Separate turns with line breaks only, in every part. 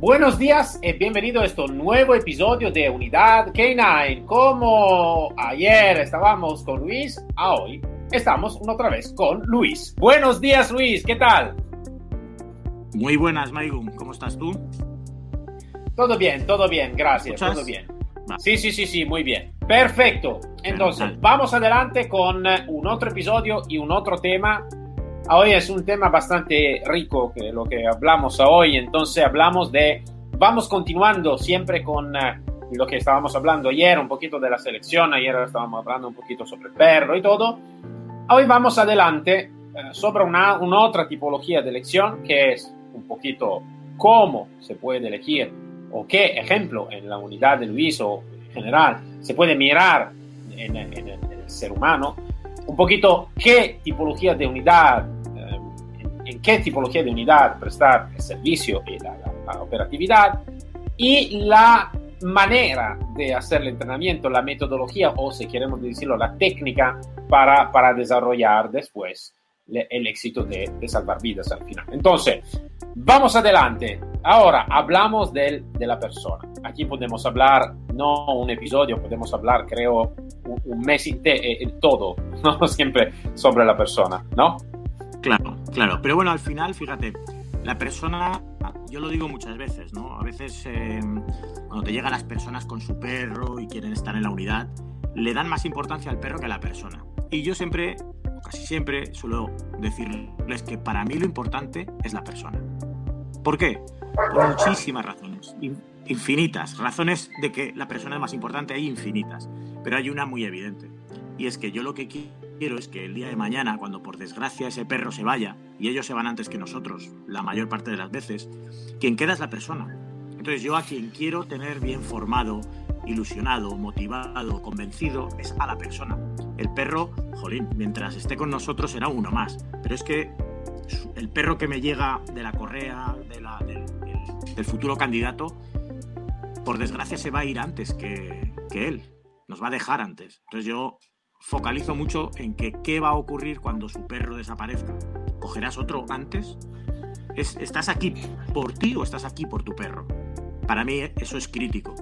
Buenos días y bienvenido a este nuevo episodio de Unidad K9. Como ayer estábamos con Luis, a hoy estamos otra vez con Luis. Buenos días Luis, ¿qué tal?
Muy buenas, Maigum. ¿Cómo estás tú?
Todo bien, todo bien, gracias, todo bien. Sí, sí, sí, sí, muy bien. Perfecto. Entonces, vamos adelante con un otro episodio y un otro tema Hoy es un tema bastante rico que lo que hablamos hoy, entonces hablamos de, vamos continuando siempre con eh, lo que estábamos hablando ayer, un poquito de la selección, ayer estábamos hablando un poquito sobre el perro y todo. Hoy vamos adelante eh, sobre una, una otra tipología de elección que es un poquito cómo se puede elegir o qué ejemplo en la unidad de Luis o en general se puede mirar en, en el ser humano, un poquito qué tipología de unidad en qué tipología de unidad prestar el servicio y la, operatividad y la manera de hacer el entrenamiento, la metodología o si queremos decirlo, la técnica para, para desarrollar después el éxito de, de, salvar vidas al final. Entonces, vamos adelante. Ahora hablamos de la persona. Aquí podemos hablar, no un episodio, podemos hablar, creo, un, mes y eh, todo, no siempre sobre la persona, ¿no?
Claro, claro. Pero bueno, al final, fíjate, la persona, yo lo digo muchas veces, ¿no? A veces eh, cuando te llegan las personas con su perro y quieren estar en la unidad, le dan más importancia al perro que a la persona. Y yo siempre, casi siempre, suelo decirles que para mí lo importante es la persona. ¿Por qué? Por muchísimas razones, infinitas. Razones de que la persona es más importante hay infinitas, pero hay una muy evidente. Y es que yo lo que quiero es que el día de mañana, cuando por desgracia ese perro se vaya, y ellos se van antes que nosotros, la mayor parte de las veces, quien queda es la persona. Entonces yo a quien quiero tener bien formado, ilusionado, motivado, convencido, es a la persona. El perro, jolín, mientras esté con nosotros será uno más. Pero es que el perro que me llega de la correa, del, futuro candidato, por desgracia se va a ir antes que, que él. Nos va a dejar antes. Entonces yo focalizo mucho en que qué va a ocurrir cuando su perro desaparezca. ¿Cogerás otro antes? ¿Estás aquí por ti o estás aquí por tu perro? Para mí eso es crítico.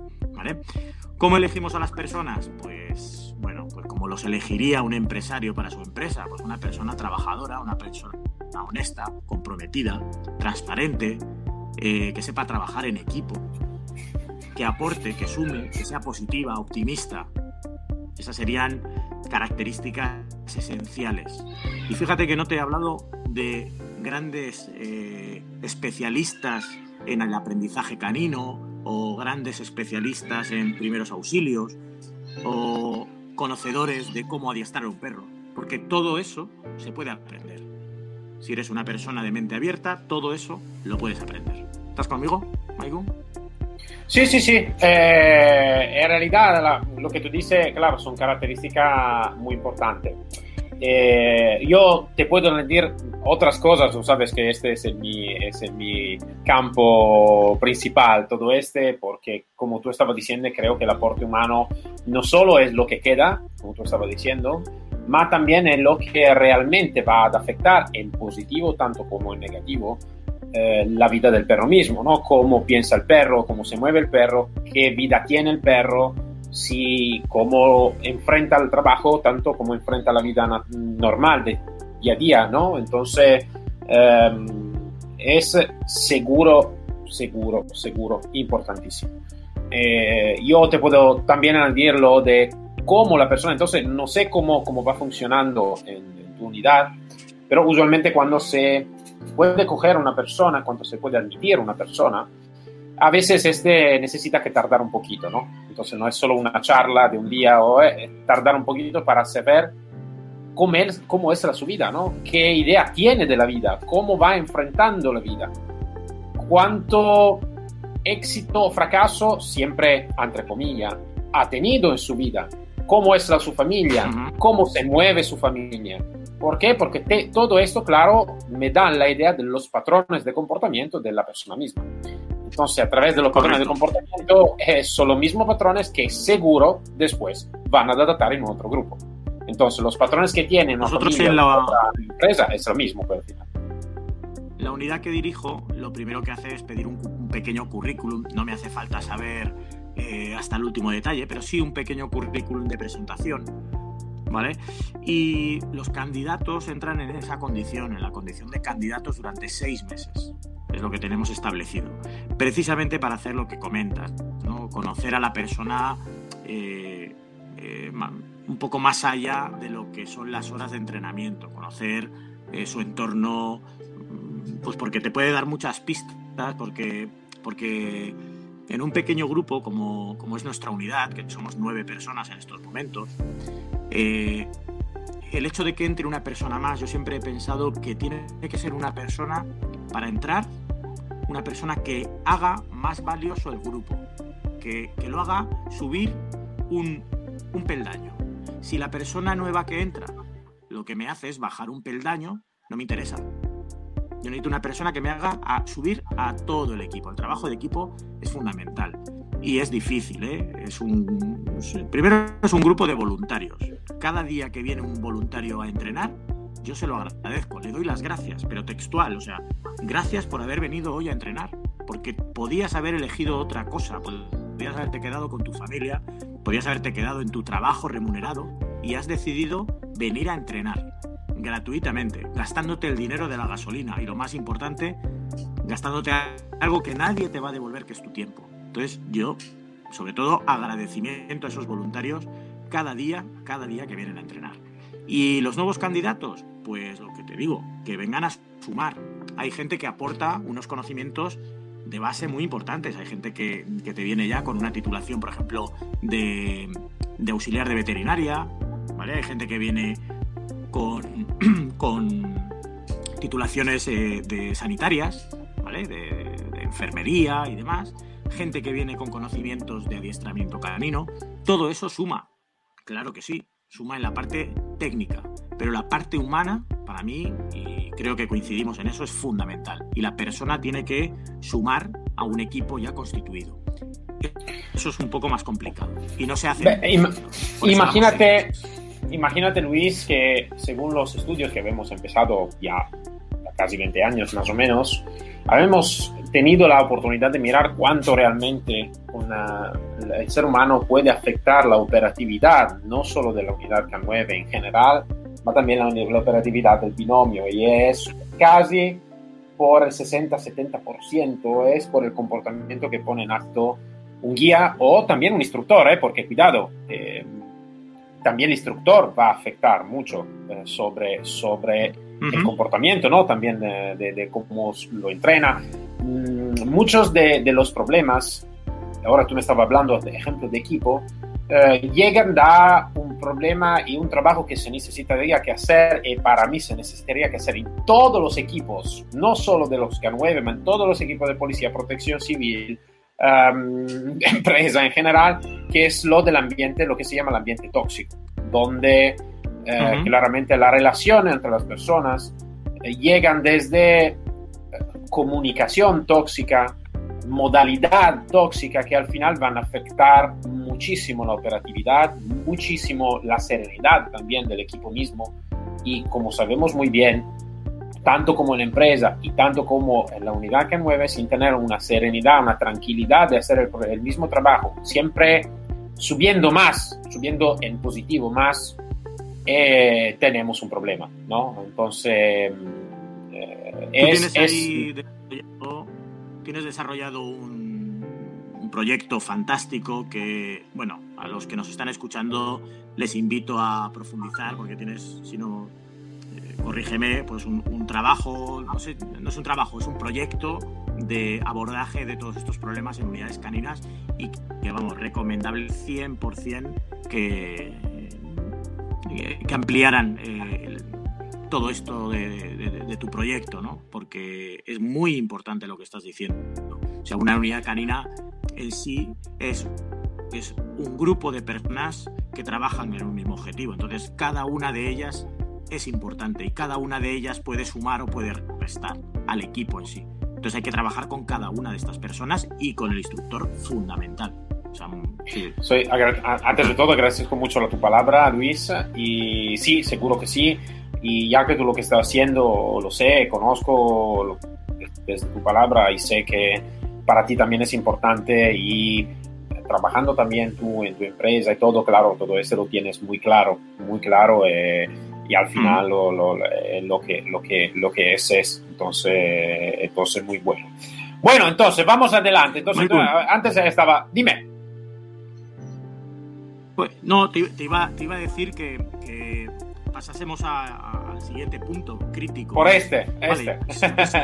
¿Cómo elegimos a las personas? Pues bueno, pues como los elegiría un empresario para su empresa, pues una persona trabajadora, una persona honesta, comprometida, transparente, eh, que sepa trabajar en equipo, que aporte, que sume, que sea positiva, optimista. Esas serían características esenciales. Y fíjate que no te he hablado de grandes eh, especialistas en el aprendizaje canino o grandes especialistas en primeros auxilios o conocedores de cómo adiestrar a un perro, porque todo eso se puede aprender. Si eres una persona de mente abierta, todo eso lo puedes aprender. ¿Estás conmigo, Maigo?
Sí, sí, sí. Eh, en realidad, lo que tú dices, claro, son características muy importantes. Eh, yo te puedo decir otras cosas, tú sabes que este es, mi, es mi campo principal, todo este, porque como tú estabas diciendo, creo que el aporte humano no solo es lo que queda, como tú estabas diciendo, ma también es lo que realmente va a afectar en positivo tanto como en negativo eh, la vida del perro mismo, ¿no? Cómo piensa el perro, cómo se mueve el perro, qué vida tiene el perro, si, cómo enfrenta el trabajo, tanto como enfrenta la vida normal de día a día, ¿no? Entonces, em, es seguro, seguro, seguro, importantísimo. Eh, yo te puedo también añadirlo de cómo la persona, entonces no sé cómo, cómo va funcionando en, en tu unidad, pero usualmente cuando se puede coger una persona, cuando se puede admitir una persona, a veces este necesita que tardar un poquito, ¿no? Entonces no es solo una charla de un día o eh, tardar un poquito para saber cómo es, cómo es la su vida, ¿no? ¿Qué idea tiene de la vida? ¿Cómo va enfrentando la vida? ¿Cuánto éxito o fracaso siempre, entre comillas, ha tenido en su vida, cómo es la, su familia, cómo se mueve su familia. ¿Por qué? Porque todo esto, claro, me da la idea de los patrones de comportamiento de la persona misma. Entonces, a través de los patrones de comportamiento, eh, son los mismos patrones que seguro después van a adaptar en otro grupo. Entonces, los patrones que tienen
nosotros en la
empresa es lo mismo, pero al final.
La unidad que dirijo, lo primero que hace es pedir un, pequeño currículum. No me hace falta saber eh, hasta el último detalle, pero sí un pequeño currículum de presentación. ¿Vale? Y los candidatos entran en esa condición, en la condición de candidatos durante seis meses. Es lo que tenemos establecido. Precisamente para hacer lo que comentas, ¿no? conocer a la persona eh, eh, un poco más allá de lo que son las horas de entrenamiento, conocer su entorno pues porque te puede dar muchas pistas, porque, porque en un pequeño grupo como, es nuestra unidad, que somos nueve personas en estos momentos, eh, el hecho de que entre una persona más, yo siempre he pensado que tiene que ser una persona para entrar, una persona que haga más valioso el grupo, que, lo haga subir un, un peldaño. Si la persona nueva que entra lo que me hace es bajar un peldaño, no me interesa. Yo necesito una persona que me haga a subir a todo el equipo. El trabajo de equipo es fundamental y es difícil. ¿eh? Es un, primero es un grupo de voluntarios. Cada día que viene un voluntario a entrenar, yo se lo agradezco, le doy las gracias, pero textual, o sea, gracias por haber venido hoy a entrenar, porque podías haber elegido otra cosa, podías haberte quedado con tu familia, podías haberte quedado en tu trabajo remunerado y has decidido venir a entrenar gratuitamente, gastándote el dinero de la gasolina y lo más importante, gastándote algo que nadie te va a devolver, que es tu tiempo. Entonces yo, sobre todo, agradecimiento a esos voluntarios cada día, cada día que vienen a entrenar. Y los nuevos candidatos, pues lo que te digo, que vengan a sumar. Hay gente que aporta unos conocimientos de base muy importantes. Hay gente que, te viene ya con una titulación, por ejemplo, de, de auxiliar de veterinaria, ¿vale? Hay gente que viene con, titulaciones eh, de sanitarias, ¿vale? De, enfermería y demás, gente que viene con conocimientos de adiestramiento canino, todo eso suma, claro que sí, suma en la parte técnica, pero la parte humana, para mí, y creo que coincidimos en eso, es fundamental. Y la persona tiene que sumar a un equipo ya constituido. Eso es un poco más complicado. Y no se hace.
imagínate, imagínate, Luis, que según los estudios que hemos empezado ya casi 20 años más o menos, habemos tenido la oportunidad de mirar cuánto realmente el ser humano puede afectar la operatividad, no solo de la unidad K9 en general, ma también la, operatividad del binomio, y es casi por el 60-70% es por el comportamiento que pone en acto un guía o también un instructor, ¿eh? porque cuidado, eh, también el instructor va a afectar mucho eh, sobre, sobre el comportamiento, ¿no? También de, cómo lo entrena. Mm, muchos de, los problemas, ahora tú me estabas hablando de ejemplo de equipo, eh, llegan a un problema y un trabajo que se necesitaría que hacer y para mí se necesitaría que hacer en todos los equipos, no solo de los K9, pero en todos los equipos de policía, protección civil, empresa en general, que es lo del ambiente, lo que se llama el ambiente tóxico, donde eh, claramente la relación entre las personas eh, llegan desde eh, comunicación tóxica, modalidad tóxica que al final van a afectar muchísimo la operatividad, muchísimo la serenidad también del equipo mismo y como sabemos muy bien, tanto como en la empresa y tanto como en la unidad que mueve, sin tener una serenidad, una tranquilidad de hacer el, mismo trabajo, siempre subiendo más, subiendo en positivo más, eh, tenemos un problema, ¿no? Entonces,
eh, es, tienes, tienes desarrollado un, proyecto fantástico que, bueno, a los que nos están escuchando les invito a profundizar porque tienes, si no corrígeme, pues un, trabajo, no, sé, no es un trabajo, es un proyecto de abordaje de todos estos problemas en unidades caninas y que, vamos, recomendable 100% que, que ampliaran eh, todo esto de, tu proyecto, ¿no? Porque es muy importante lo que estás diciendo. O sea, una unidad canina en sí es, es un grupo de personas que trabajan en un mismo objetivo. Entonces, cada una de ellas es importante y cada una de ellas puede sumar o puede restar al equipo en sí. Entonces hay que trabajar con cada una de estas personas y con el instructor fundamental.
Soy, antes de todo, agradezco mucho a tu palabra, Luis, y sí, seguro que sí. Y ya que tú lo que estás haciendo lo sé, conozco desde tu palabra y sé que para ti también es importante y trabajando también tú en tu empresa y todo, claro, todo eso lo tienes muy claro, muy claro eh, y al final lo, lo, eh, lo, que, lo, que, lo que es es, entonces, entonces muy bueno. Bueno, entonces vamos adelante. Entonces, antes estaba, dime.
Pues, no, te, iba, te, iba, a decir que, que pasásemos al siguiente punto crítico.
Por este, este.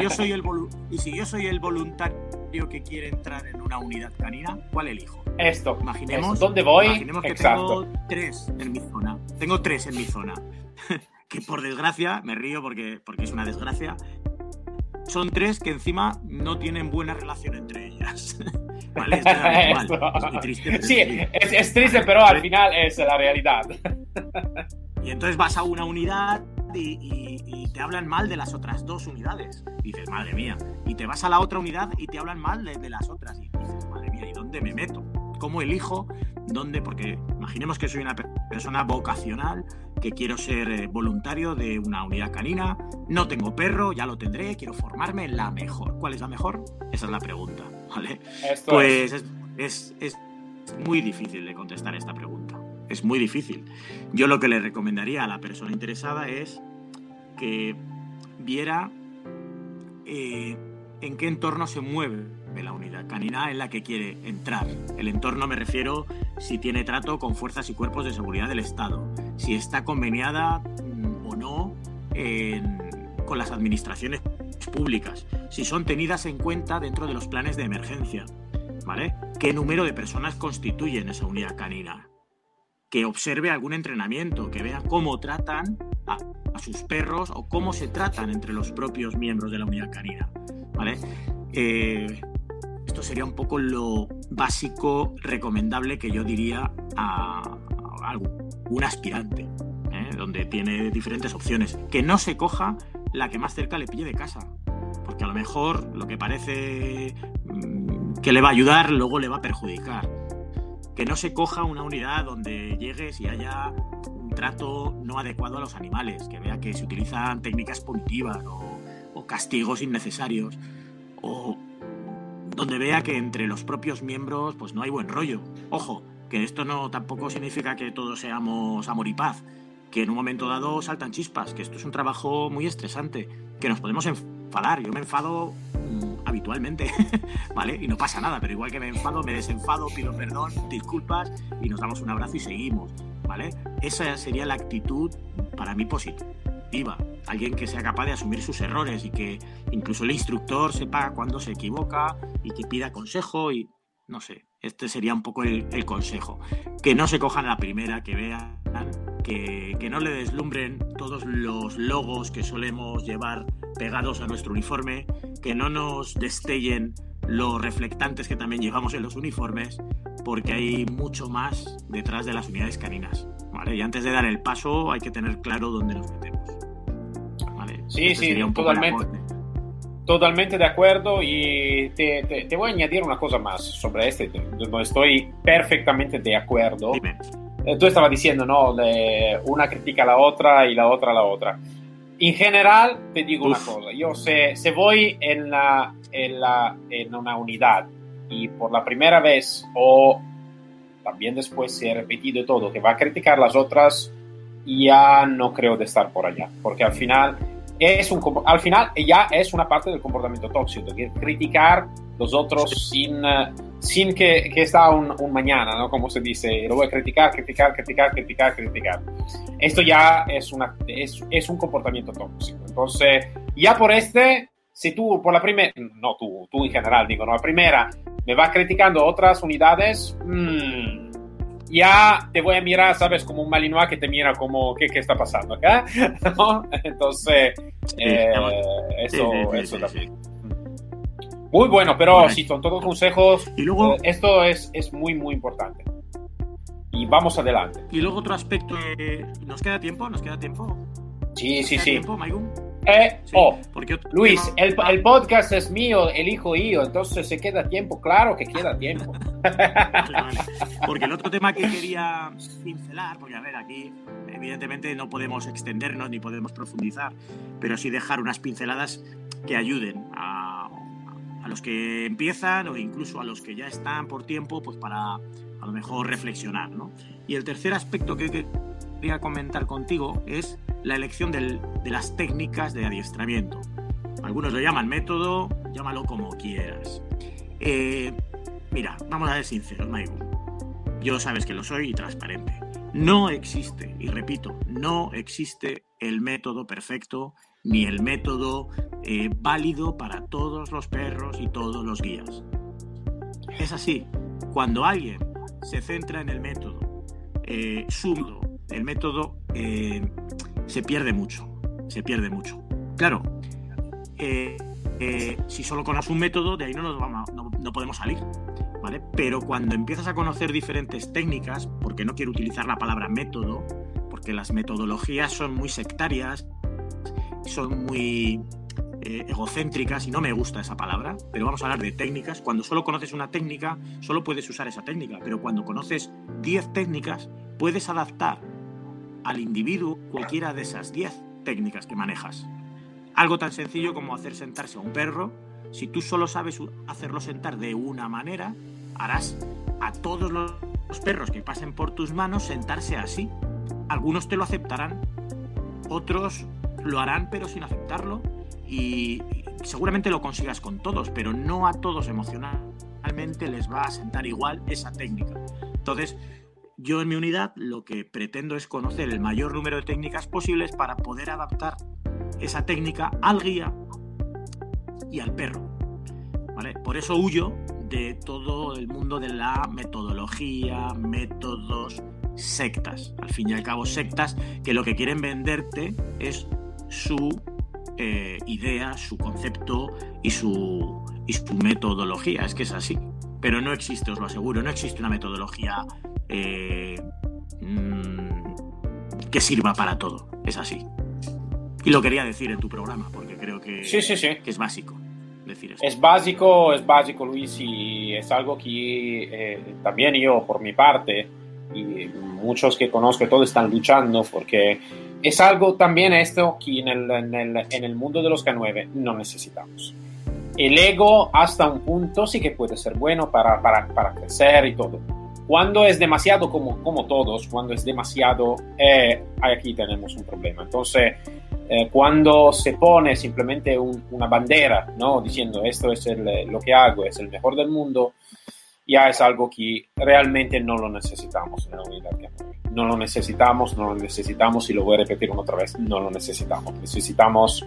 yo soy el y si yo soy el voluntario que quiere entrar en una unidad canina, ¿cuál elijo?
Esto.
Imaginemos.
¿Dónde voy?
Imaginemos que tengo tres en mi zona. Tengo tres en mi zona. que por desgracia, me río porque, porque es una desgracia, son tres que encima no tienen buena relación entre ellas. ¿Vale? Es,
es triste. Sí, es, es, triste, pero al final es la realidad.
Y entonces vas a una unidad y, te hablan mal de las otras dos unidades. dices, madre mía. Y te vas a la otra unidad y te hablan mal de, las otras. Y dices, madre mía, ¿y dónde me meto? ¿Cómo elijo? ¿Dónde? Porque imaginemos que soy una persona vocacional, que quiero ser eh, voluntario de una unidad canina, no tengo perro, ya lo tendré, quiero formarme la mejor. ¿Cuál es la mejor? Esa es la pregunta, ¿vale? pues es, es muy difícil de contestar esta pregunta es muy difícil. Yo lo que le recomendaría a la persona interesada es que viera eh, en qué entorno se mueve la unidad canina en la que quiere entrar. El entorno me refiero si tiene trato con fuerzas y cuerpos de seguridad del Estado, si está conveniada mm, o no con las administraciones públicas, si son tenidas en cuenta dentro de los planes de emergencia, ¿vale? ¿Qué número de personas constituyen esa unidad canina? Que observe algún entrenamiento, que vea cómo tratan a, sus perros o cómo se tratan entre los propios miembros de la unidad canina. ¿vale? Eh, esto sería un poco lo básico recomendable que yo diría a, algún aspirante, ¿eh? donde tiene diferentes opciones. Que no se coja la que más cerca le pille de casa, porque a lo mejor lo que parece mm, que le va a ayudar luego le va a perjudicar que no se coja una unidad donde llegues y haya un trato no adecuado a los animales, que vea que se utilizan técnicas punitivas o, castigos innecesarios, o donde vea que entre los propios miembros pues no hay buen rollo. Ojo, que esto no tampoco significa que todos seamos amor y paz, que en un momento dado saltan chispas, que esto es un trabajo muy estresante, que nos podemos enfadar. Yo me enfado habitualmente, ¿vale? Y no pasa nada, pero igual que me enfado, me desenfado, pido perdón, disculpas y nos damos un abrazo y seguimos, ¿vale? Esa sería la actitud para mí positiva. Alguien que sea capaz de asumir sus errores y que incluso el instructor sepa cuándo se equivoca y que pida consejo y no sé, este sería un poco el, consejo. Que no se cojan la primera, que vean, que, que, no le deslumbren todos los logos que solemos llevar pegados a nuestro uniforme, que no nos destellen los reflectantes que también llevamos en los uniformes, porque hay mucho más detrás de las unidades caninas. ¿vale? Y antes de dar el paso hay que tener claro dónde nos metemos.
¿vale? Sí, este sí, totalmente. Totalmente de acuerdo y te, te, voy a añadir una cosa más sobre este, no estoy perfectamente de acuerdo. Eh, tú estabas diciendo, ¿no? De una critica a la otra y la otra a la otra. En general, te digo una cosa, yo sé, si voy en, la, en, la, en una unidad y por la primera vez o también después se ha repetido todo, que va a criticar las otras, ya no creo de estar por allá, porque al final es un, al final ya es una parte del comportamiento tóxico, que criticar los otros sin, eh, sin que, que está un, un, mañana, ¿no? Como se dice, lo voy a criticar, criticar, criticar, criticar, criticar. Esto ya es, una, es, es un comportamiento tóxico. Entonces, ya por este, si tú por la primera, no tú, tú en general, digo, no, la primera me vas criticando otras unidades, mmm, ya te voy a mirar, ¿sabes? Como un Malinois que te mira como, ¿qué, qué está pasando acá? ¿No? Entonces, eh, eso, eso también. Muy bueno, pero sí, son todos consejos.
Y luego,
eh, esto es, es muy, muy importante. Y vamos adelante.
Y luego otro aspecto, eh, ¿nos queda tiempo? ¿Nos queda tiempo?
Sí,
¿Nos
sí,
queda
sí.
tiempo?
Eh,
Sí,
oh, Luis,
tema-
el, el podcast es mío, elijo yo, entonces se queda tiempo, claro que queda tiempo.
Porque el otro tema que quería pincelar, porque a ver, aquí evidentemente no podemos extendernos ni podemos profundizar, pero sí dejar unas pinceladas que ayuden a, a los que empiezan o incluso a los que ya están por tiempo, pues para a lo mejor reflexionar, ¿no? Y el tercer aspecto que quería comentar contigo es la elección del- de las técnicas de adiestramiento. Algunos lo llaman método, llámalo como quieras. Eh, Mira, vamos a ser sinceros, Maigo. Yo sabes que lo soy y transparente. No existe, y repito, no existe el método perfecto ni el método eh, válido para todos los perros y todos los guías. Es así. Cuando alguien se centra en el método, eh, el método eh, se pierde mucho. Se pierde mucho. Claro, eh, si solo conoces un método, de ahí no, nos vamos no podemos salir. Pero cuando empiezas a conocer diferentes técnicas, porque no quiero utilizar la palabra método, porque las metodologías son muy sectarias, son muy eh, egocéntricas y no me gusta esa palabra, pero vamos a hablar de técnicas. Cuando solo conoces una técnica, solo puedes usar esa técnica, pero cuando conoces 10 técnicas, puedes adaptar al individuo cualquiera de esas 10 técnicas que manejas. Algo tan sencillo como hacer sentarse a un perro. Si tú solo sabes hacerlo sentar de una manera, harás a todos los perros que pasen por tus manos sentarse así. Algunos te lo aceptarán, otros lo harán pero sin aceptarlo y seguramente lo consigas con todos, pero no a todos emocionalmente les va a sentar igual esa técnica. Entonces, yo en mi unidad lo que pretendo es conocer el mayor número de técnicas posibles para poder adaptar esa técnica al guía y al perro. ¿vale? Por eso huyo de todo el mundo de la metodología, métodos, sectas. Al fin y al cabo, sectas que lo que quieren venderte es su eh, idea, su concepto y su, y su metodología. Es que es así. Pero no existe, os lo aseguro, no existe una metodología eh, mm, que sirva para todo. Es así. Y lo quería decir en tu programa, porque creo que,
Sí, sí, sí.
que es básico
Es básico, es básico, Luis, y es algo que eh, también yo, por mi parte, y muchos que conozco, todos están luchando, porque es algo también esto que en el, en el, en el mundo de los K9 no necesitamos. El ego hasta un punto sí que puede ser bueno para, para, para crecer y todo. Cuando es demasiado, como, como todos, cuando es demasiado, eh, aquí tenemos un problema. Entonces, eh, cuando se pone simplemente un- una bandera, ¿no? diciendo esto es el- lo que hago, es el mejor del mundo, ya es algo que realmente no lo necesitamos en la unidad K9. No lo necesitamos, no lo necesitamos, y lo voy a repetir una otra vez, no lo necesitamos. Necesitamos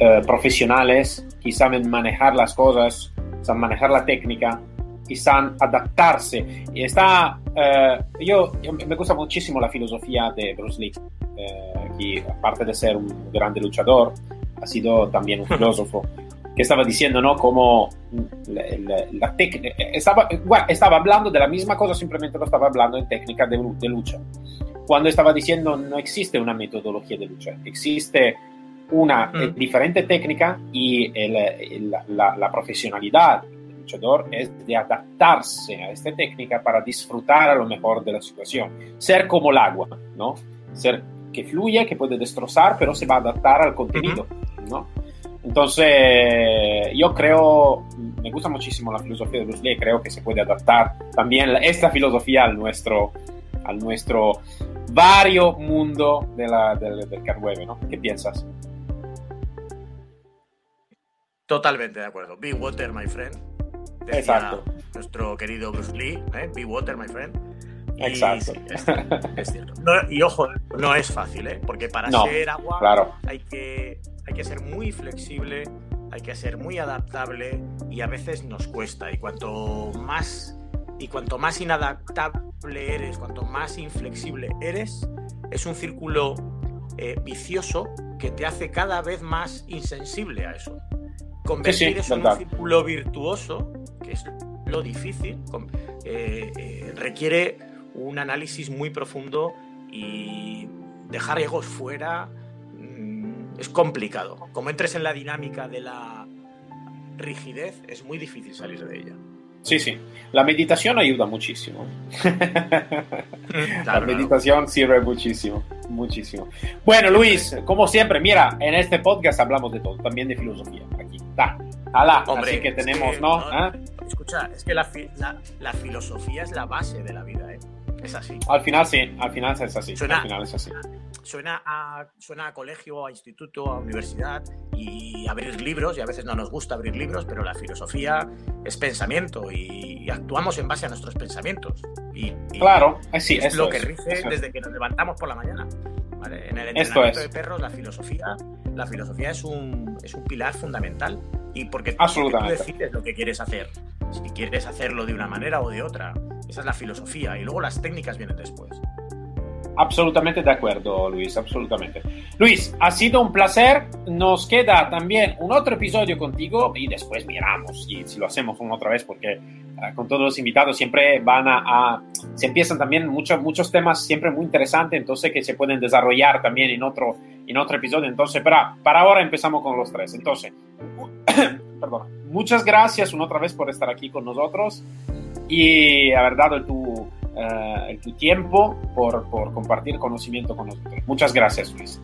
eh, profesionales que saben manejar las cosas, saben manejar la técnica y saben adaptarse. Y está, eh, yo, yo- me gusta muchísimo la filosofía de Bruce Lee, eh, que aparte de ser un grande luchador, ha sido también un filósofo que estaba diciendo, ¿no? Como la, la- la técnica, estaba, bueno, estaba hablando de la misma cosa, simplemente lo estaba hablando en técnica de, de lucha. Cuando estaba diciendo no existe una metodología de lucha, existe una
Mm.
eh, diferente técnica y el- el- la, la profesionalidad del luchador es de adaptarse a esta técnica para disfrutar a lo mejor de la situación. Ser como el agua, ¿no? Ser que fluye, que puede destrozar, pero se va a adaptar al contenido, ¿no? Entonces, yo creo, me gusta muchísimo la filosofía de Bruce Lee, creo que se puede adaptar también esta filosofía al nuestro, al nuestro vario mundo de la, del, del K9, ¿no? ¿Qué piensas?
Totalmente de acuerdo. Be water, my friend. Decía
Exacto.
Nuestro querido Bruce Lee, ¿eh? Be water, my friend. Y
Exacto.
sí, es cierto, es cierto. No- y ojo, no es fácil, ¿eh? Porque para
No,
ser agua
Claro,
hay, que, hay que ser muy flexible, hay que ser muy adaptable y a veces nos cuesta. Y cuanto más, y cuanto más inadaptable eres, cuanto más inflexible eres, es un círculo eh, vicioso que te hace cada vez más insensible a eso. Convertir eso en un círculo virtuoso, que es lo difícil, eh, eh, requiere un análisis muy profundo y dejar egos fuera mm, es complicado. Como entres en la dinámica de la rigidez, es muy difícil salir de ella.
Sí, sí. La meditación ayuda muchísimo. la meditación sirve muchísimo, muchísimo. Bueno, Luis, como siempre, mira, en este podcast hablamos de todo, también de filosofía. Aquí, está. Alá, Hombre, así que tenemos, ¿no? ¿Ah?
Escucha, es que la, la, filosofía es la base de la vida, ¿eh? Es así.
Al final sí, al final es así. al final es así
suena a, suena a colegio, a instituto, a universidad y abrir libros, y a veces no nos gusta abrir libros, pero la filosofía es pensamiento y, actuamos en base a nuestros pensamientos. Y,
claro, sí,
es lo que rige desde que nos levantamos por la mañana. En el entrenamiento de perros, la filosofía, la filosofía es un, es un pilar fundamental. Y porque, porque tú decides lo que quieres hacer. Si quieres hacerlo de una manera o de otra. Esa es la filosofía. Y luego las técnicas vienen después.
Absolutamente de acuerdo, Luis, absolutamente. Luis, ha sido un placer. Nos queda también un otro episodio contigo y después miramos si, si lo hacemos una otra vez porque eh, con todos los invitados siempre van a, se empiezan también muchos, muchos temas siempre muy interesantes, entonces que se pueden desarrollar también en otro, en otro episodio. Entonces, para, para ahora empezamos con los tres. Entonces, perdón, muchas gracias una otra vez por estar aquí con nosotros y haber dado tu eh, tu tiempo por, por, compartir conocimiento con nosotros. Muchas gracias, Luis.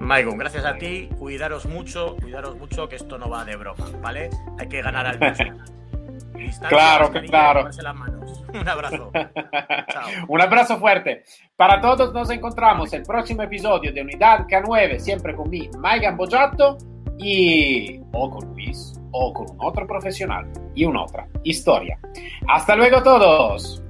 Maicon, gracias a ti. Cuidaros mucho, cuidaros mucho, que esto no va de broma, ¿vale? Hay que ganar al
claro, claro.
Un abrazo.
Un abrazo fuerte. Para todos nos encontramos el próximo episodio de Unidad K9, siempre con mi Maigan y o con Luis o con un otro profesional y una otra historia. Hasta luego todos.